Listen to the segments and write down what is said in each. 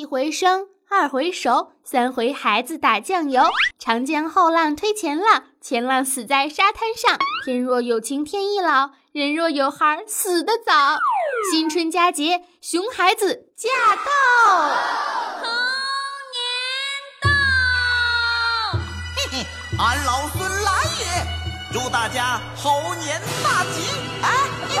一回生，二回熟，三回孩子打酱油。长江后浪推前浪，前浪死在沙滩上。天若有情天亦老，人若有孩死得早。新春佳节，熊孩子驾到！猴年到！嘿嘿，俺老孙来也！祝大家猴年大吉！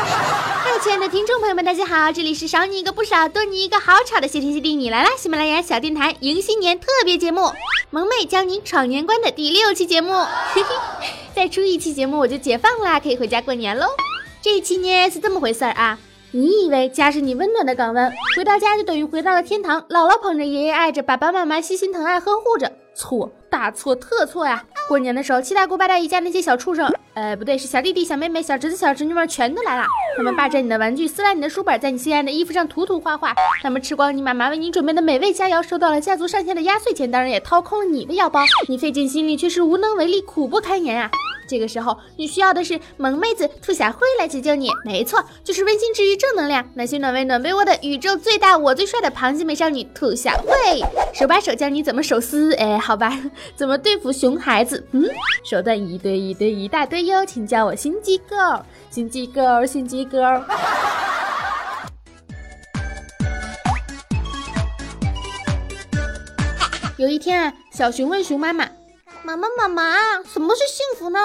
嗨，亲爱的听众朋友们，大家好，这里是少你一个不少，多你一个好吵的谢天谢地你来啦！喜马拉雅小电台迎新年特别节目，萌妹教你闯年关的第六期节目。嘿嘿，再出一期节目我就解放啦，可以回家过年喽。这一期呢是这么回事儿啊？你以为家是你温暖的港湾，回到家就等于回到了天堂，姥姥捧着，爷爷爱着，爸爸妈妈悉心疼爱呵护着？错，大错特错呀！过年的时候，七大姑八大姨家那些小畜生，呃，不对，是小弟弟、小妹妹、小侄子、小侄女们全都来了。他们霸占你的玩具，撕烂你的书本，在你心爱的衣服上涂涂画画。他们吃光你妈妈为你准备的美味佳肴，收到了家族上下的压岁钱，当然也掏空了你的腰包。你费尽心力，却是无能为力，苦不堪言啊！这个时候，你需要的是萌妹子兔小慧来解救你。没错，就是温馨治愈、正能量、暖心暖胃暖被窝的宇宙最大我最帅的螃蟹美少女兔小慧，手把手教你怎么手撕。哎，好吧，怎么对付熊孩子？嗯，手段一堆一堆一大堆哟，请叫我心机 girl，心机 girl，心机 girl。有一天啊，小熊问熊妈妈。妈妈，妈妈，什么是幸福呢？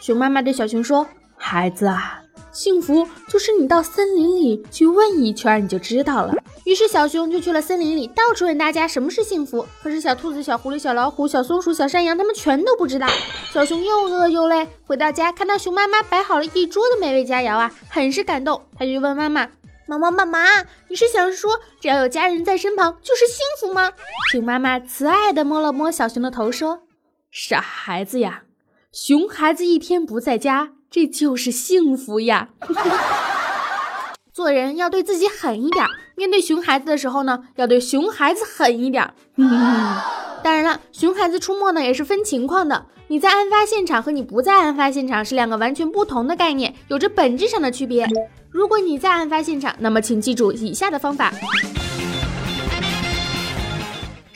熊妈妈对小熊说：“孩子啊，幸福就是你到森林里去问一圈，你就知道了。”于是小熊就去了森林里，到处问大家什么是幸福。可是小兔子、小狐狸、小老虎、小松鼠、小山羊，他们全都不知道。小熊又饿又累，回到家看到熊妈妈摆好了一桌的美味佳肴啊，很是感动。他就问妈妈：“妈妈，妈妈，你是想说只要有家人在身旁就是幸福吗？”熊妈妈慈爱地摸了摸小熊的头，说。傻孩子呀，熊孩子一天不在家，这就是幸福呀。做人要对自己狠一点，面对熊孩子的时候呢，要对熊孩子狠一点。当然了，熊孩子出没呢也是分情况的。你在案发现场和你不在案发现场是两个完全不同的概念，有着本质上的区别。如果你在案发现场，那么请记住以下的方法。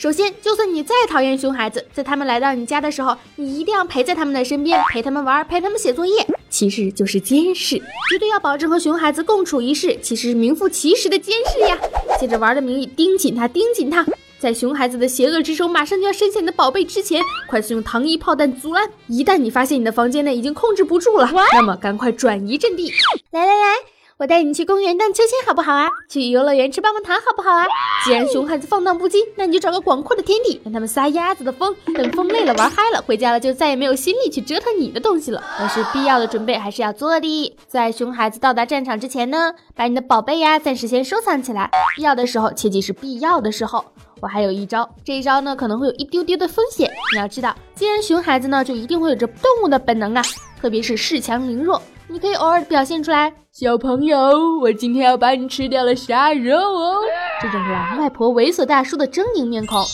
首先，就算你再讨厌熊孩子，在他们来到你家的时候，你一定要陪在他们的身边，陪他们玩，陪他们写作业，其实就是监视，绝对要保证和熊孩子共处一室，其实是名副其实的监视呀。借着玩的名义盯紧他，盯紧他，在熊孩子的邪恶之手马上就要伸向你的宝贝之前，快速用糖衣炮弹阻拦。一旦你发现你的房间内已经控制不住了，那么赶快转移阵地。来来来。我带你去公园荡秋千好不好啊？去游乐园吃棒棒糖好不好啊？既然熊孩子放荡不羁，那你就找个广阔的天地，让他们撒鸭子的疯。等疯累了玩嗨了，回家了就再也没有心力去折腾你的东西了。但是必要的准备还是要做的。在熊孩子到达战场之前呢，把你的宝贝呀暂时先收藏起来。必要的时候，切记是必要的时候。我还有一招，这一招呢可能会有一丢丢的风险。你要知道，既然熊孩子呢，就一定会有着动物的本能啊，特别是恃强凌弱。你可以偶尔表现出来，小朋友，我今天要把你吃掉了，杀肉哦！这种狼外婆、猥琐大叔的狰狞面孔。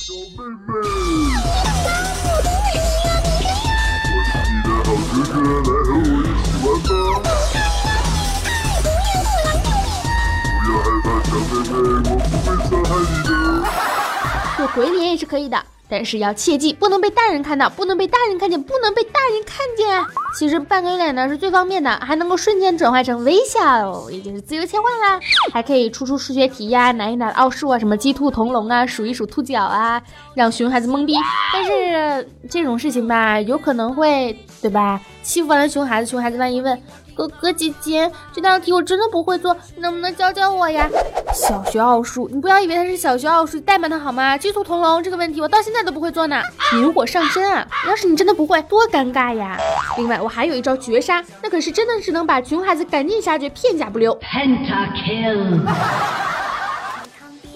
做鬼脸也是可以的。但是要切记，不能被大人看到，不能被大人看见，不能被大人看见。其实扮鬼脸呢是最方便的，还能够瞬间转换成微笑，已经是自由切换啦。还可以出出数学题呀，难一难奥数啊，什么鸡兔同笼啊，数一数兔脚啊，让熊孩子懵逼。但是这种事情吧，有可能会，对吧？欺负完了熊孩子，熊孩子万一问。哥哥姐姐，这道题我真的不会做，能不能教教我呀？小学奥数，你不要以为它是小学奥数，代码它好吗？鸡兔同笼这个问题，我到现在都不会做呢。引火上身啊！要是你真的不会，多尴尬呀！另外，我还有一招绝杀，那可是真的只能把穷孩子赶尽杀绝，片甲不留。Pentakill。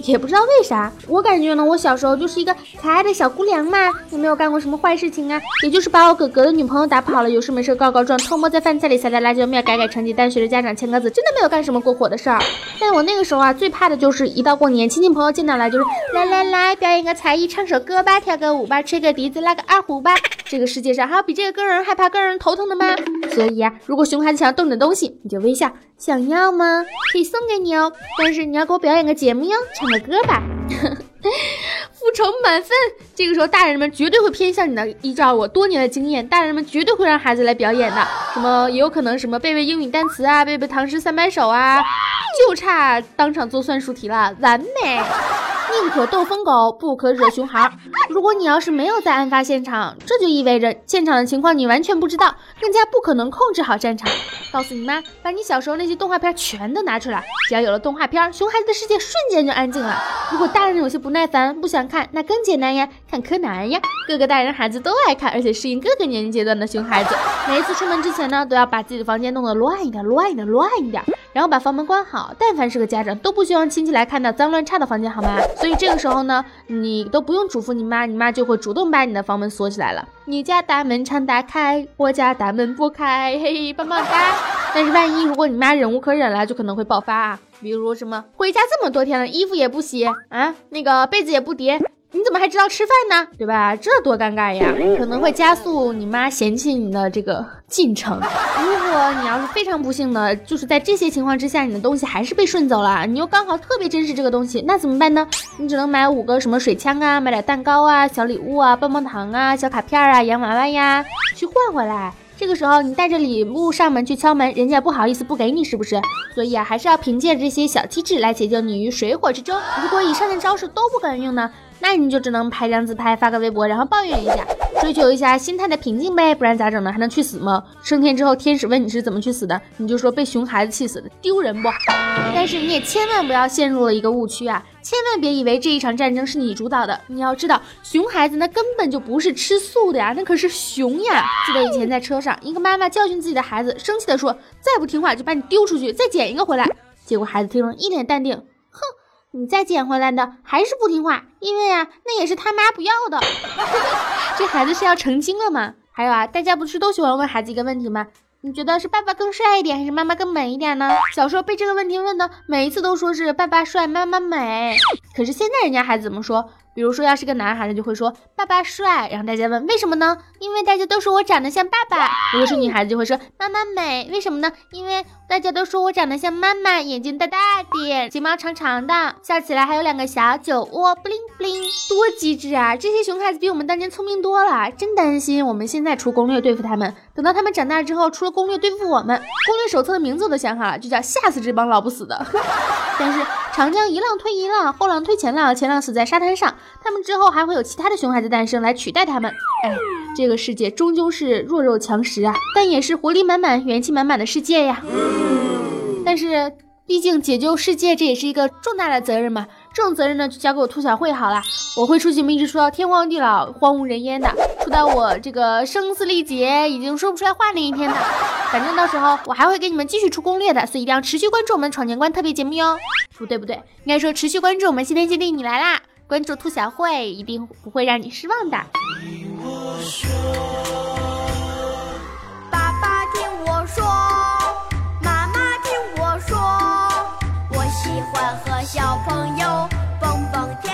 也不知道为啥，我感觉呢，我小时候就是一个可爱的小姑娘嘛，也没有干过什么坏事情啊，也就是把我哥哥的女朋友打跑了，有事没事告告状，偷摸在饭菜里撒点辣椒面，改改成绩单，学着家长签个字，真的没有干什么过火的事儿。但我那个时候啊，最怕的就是一到过年，亲戚朋友见到了就是来来来，表演个才艺，唱首歌吧，跳个舞吧，吹个笛子，拉个二胡吧。这个世界上还有比这个更让人害怕、更让人头疼的吗？所以呀，如果熊孩子想要动你的东西，你就微笑，想要吗？可以送给你哦，但是你要给我表演个节目哟，唱个歌吧。复仇满分。这个时候，大人们绝对会偏向你的。依照我多年的经验，大人们绝对会让孩子来表演的。什么也有可能什么背背英语单词啊，背背唐诗三百首啊，就差当场做算术题了，完美。宁可斗疯狗，不可惹熊孩儿。如果你要是没有在案发现场，这就意味着现场的情况你完全不知道，更加不可能控制好战场。告诉你妈，把你小时候那些动画片全都拿出来。只要有了动画片，熊孩子的世界瞬间就安静了。如果大人有些不耐烦，不想看，那更简单呀，看柯南呀。各个大人孩子都爱看，而且适应各个年龄阶段的熊孩子。每一次出门之前呢，都要把自己的房间弄得乱一点，乱一点，乱一点。然后把房门关好，但凡是个家长都不希望亲戚来看到脏乱差的房间，好吗？所以这个时候呢，你都不用嘱咐你妈，你妈就会主动把你的房门锁起来了。你家大门常打开，我家大门不开，嘿嘿，棒棒哒。但是万一如果你妈忍无可忍了，就可能会爆发啊，比如什么回家这么多天了，衣服也不洗啊，那个被子也不叠。你怎么还知道吃饭呢？对吧？这多尴尬呀！可能会加速你妈嫌弃你的这个进程。如果你要是非常不幸的，就是在这些情况之下，你的东西还是被顺走了，你又刚好特别珍视这个东西，那怎么办呢？你只能买五个什么水枪啊，买点蛋糕啊、小礼物啊、棒棒糖啊、小卡片啊、洋娃娃呀，去换回来。这个时候你带着礼物上门去敲门，人家不好意思不给你，是不是？所以啊，还是要凭借这些小机智来解救你于水火之中。如果以上的招式都不管用呢？那你就只能拍张自拍，发个微博，然后抱怨一下，追求一下心态的平静呗，不然咋整呢？还能去死吗？升天之后，天使问你是怎么去死的，你就说被熊孩子气死的，丢人不？但是你也千万不要陷入了一个误区啊，千万别以为这一场战争是你主导的。你要知道，熊孩子那根本就不是吃素的呀，那可是熊呀！记得以前在车上，一个妈妈教训自己的孩子，生气的说，再不听话就把你丢出去，再捡一个回来。结果孩子听了一脸淡定，你再捡回来的还是不听话，因为啊，那也是他妈不要的。这孩子是要成精了吗？还有啊，大家不是都喜欢问孩子一个问题吗？你觉得是爸爸更帅一点，还是妈妈更美一点呢？小时候被这个问题问的，每一次都说是爸爸帅，妈妈美。可是现在人家孩子怎么说？比如说，要是个男孩子，就会说爸爸帅，然后大家问为什么呢？因为大家都说我长得像爸爸。如果是女孩子，就会说妈妈美，为什么呢？因为大家都说我长得像妈妈，眼睛大大的，睫毛长长的，笑起来还有两个小酒窝，bling bling，多机智啊！这些熊孩子比我们当年聪明多了，真担心我们现在出攻略对付他们，等到他们长大之后出了攻略对付我们，攻略手册的名字我都想好了，就叫吓死这帮老不死的。但是长江一浪推一浪，后浪推前浪，前浪死在沙滩上。他们之后还会有其他的熊孩子诞生来取代他们。哎，这个世界终究是弱肉强食啊，但也是活力满满、元气满满的世界呀。但是，毕竟解救世界这也是一个重大的责任嘛。这种责任呢，就交给我兔小慧好了。我会出去一直说到天荒地老、荒无人烟的，出到我这个声嘶力竭、已经说不出来话那一天的。反正到时候我还会给你们继续出攻略的，所以一定要持续关注我们闯年关特别节目哟。不对不对，应该说持续关注我们新天新地你来啦！关注兔小慧，一定不会让你失望的。爸爸听我说，妈妈听我说，我喜欢和小朋友蹦蹦跳。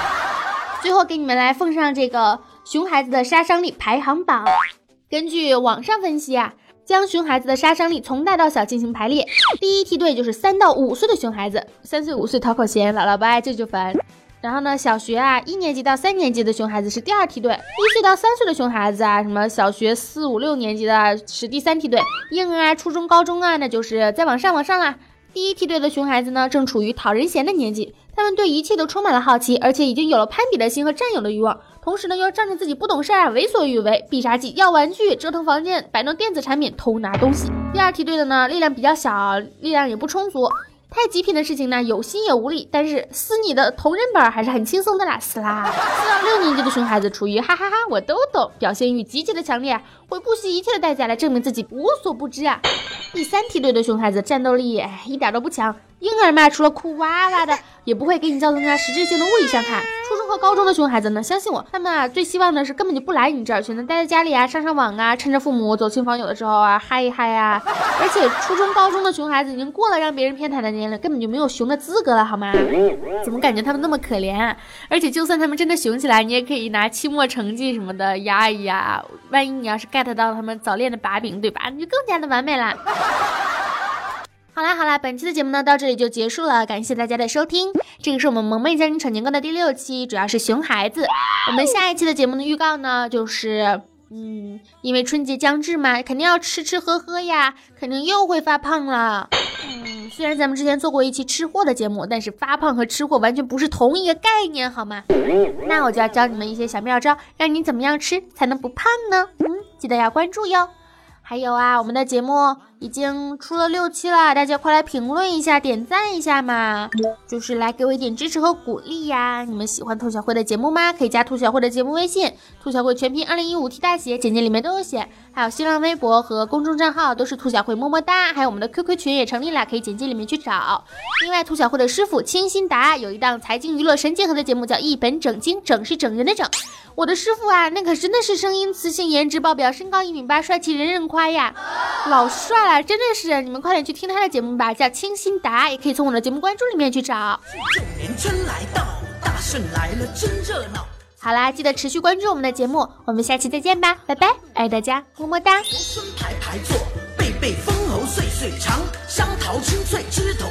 最后给你们来奉上这个熊孩子的杀伤力排行榜。根据网上分析啊，将熊孩子的杀伤力从大到小进行排列。第一梯队就是三到五岁的熊孩子，三岁五岁讨口嫌，姥姥不爱舅舅烦。然后呢，小学啊，一年级到三年级的熊孩子是第二梯队，一岁到三岁的熊孩子啊，什么小学四五六年级的是第三梯队，婴儿啊，初中、高中啊，那就是再往上往上啦。第一梯队的熊孩子呢，正处于讨人嫌的年纪，他们对一切都充满了好奇，而且已经有了攀比的心和占有的欲望，同时呢，又仗着自己不懂事儿，为所欲为，必杀技要玩具，折腾房间，摆弄电子产品，偷拿东西。第二梯队的呢，力量比较小，力量也不充足。太极品的事情呢，有心也无力，但是撕你的同人本还是很轻松的啦，撕啦！四到六年级的熊孩子处于哈哈哈我都懂，表现欲极其的强烈，会不惜一切的代价来证明自己无所不知啊！第三梯队的熊孩子战斗力哎一点都不强，婴儿嘛除了哭哇哇的，也不会给你造成啥实质性的物理伤害。和高中的熊孩子呢，相信我，他们啊最希望的是根本就不来你这儿，选择待在家里啊，上上网啊，趁着父母走亲访友的时候啊嗨一嗨啊！而且初中高中的熊孩子已经过了让别人偏袒的年龄，根本就没有熊的资格了，好吗？怎么感觉他们那么可怜？啊？而且就算他们真的熊起来，你也可以拿期末成绩什么的压一压。万一你要是 get 到他们早恋的把柄，对吧？你就更加的完美啦。好啦好啦，本期的节目呢到这里就结束了，感谢大家的收听。这个是我们萌妹教你闯年关的第六期，主要是熊孩子。我们下一期的节目的预告呢，就是嗯，因为春节将至嘛，肯定要吃吃喝喝呀，肯定又会发胖了。嗯，虽然咱们之前做过一期吃货的节目，但是发胖和吃货完全不是同一个概念，好吗？那我就要教你们一些小妙招，让你怎么样吃才能不胖呢？嗯，记得要关注哟。还有啊，我们的节目已经出了六期了，大家快来评论一下，点赞一下嘛，就是来给我一点支持和鼓励呀！你们喜欢兔小慧的节目吗？可以加兔小慧的节目微信，兔小慧全拼二零一五 T 大写，简介里面都有写。还有新浪微博和公众账号都是兔小慧么么哒，还有我们的 QQ 群也成立了，可以简介里面去找。另外，兔小慧的师傅清新达有一档财经娱乐神结合的节目，叫一本整经，整是整人的整。我的师傅啊，那可真的是声音磁性，颜值爆表，身高一米八，帅气人人夸呀，老帅了，真的是！你们快点去听他的节目吧，叫清新达，也可以从我的节目关注里面去找。年真来到，大圣来了，真热闹。好啦，记得持续关注我们的节目，我们下期再见吧，拜拜，爱大家，么么哒。排排坐，贝贝封侯岁岁长，香桃清脆枝头。